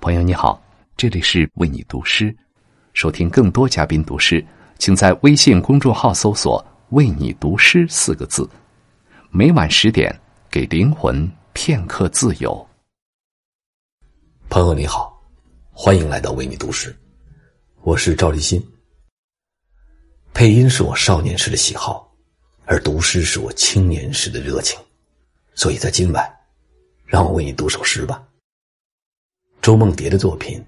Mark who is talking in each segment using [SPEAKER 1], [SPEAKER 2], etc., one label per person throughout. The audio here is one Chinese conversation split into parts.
[SPEAKER 1] 朋友你好，这里是为你读诗。收听更多嘉宾读诗，请在微信公众号搜索“为你读诗”四个字。每晚十点，给灵魂片刻自由。
[SPEAKER 2] 朋友你好，欢迎来到为你读诗，我是赵立新。配音是我少年时的喜好，而读诗是我青年时的热情，所以在今晚，让我为你读首诗吧。周梦蝶的作品《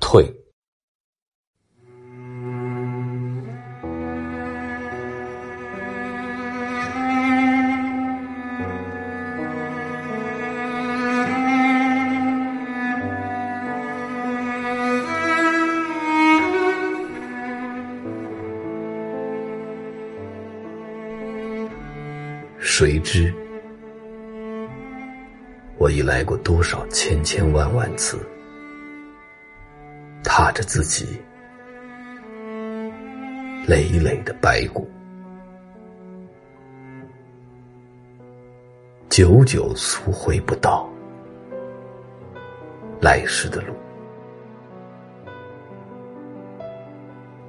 [SPEAKER 2] 退》。谁知？我已来过多少千千万万次，踏着自己累累的白骨，久久溯回不到来时的路，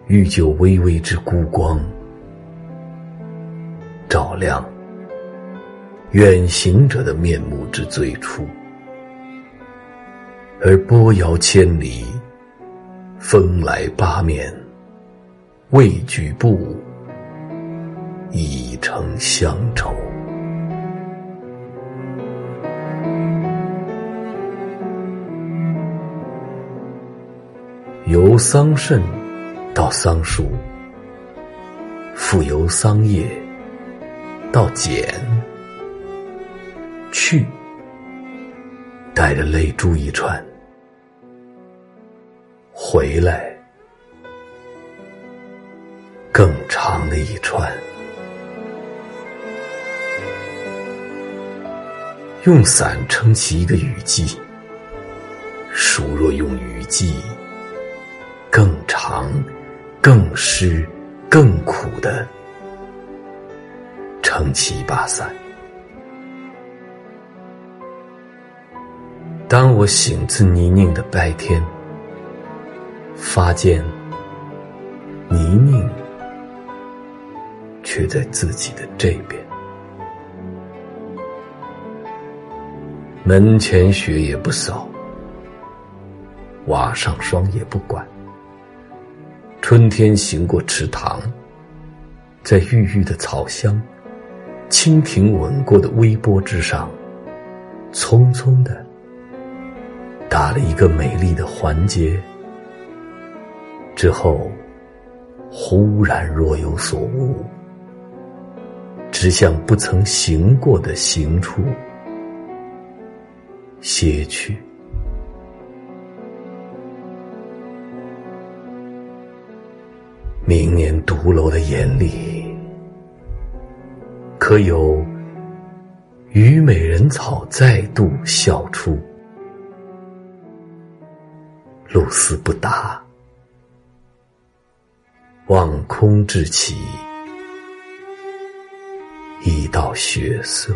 [SPEAKER 2] 欲就微微之孤光，照亮。远行者的面目之最初，而波摇千里，风来八面，未举步，已成乡愁。由桑葚到桑树，复由桑叶到茧。去，带着泪珠一串，回来，更长的一串。用伞撑起一个雨季，孰若用雨季，更长、更湿、更苦的撑起一把伞。当我醒自泥泞的白天，发现泥泞却在自己的这边。门前雪也不扫，瓦上霜也不管。春天行过池塘，在郁郁的草香、蜻蜓吻过的微波之上，匆匆的。打了一个美丽的环节，之后，忽然若有所悟，只向不曾行过的行处歇去。明年独楼的眼里，可有虞美人草再度笑出？露丝不答，望空至起，一道血色。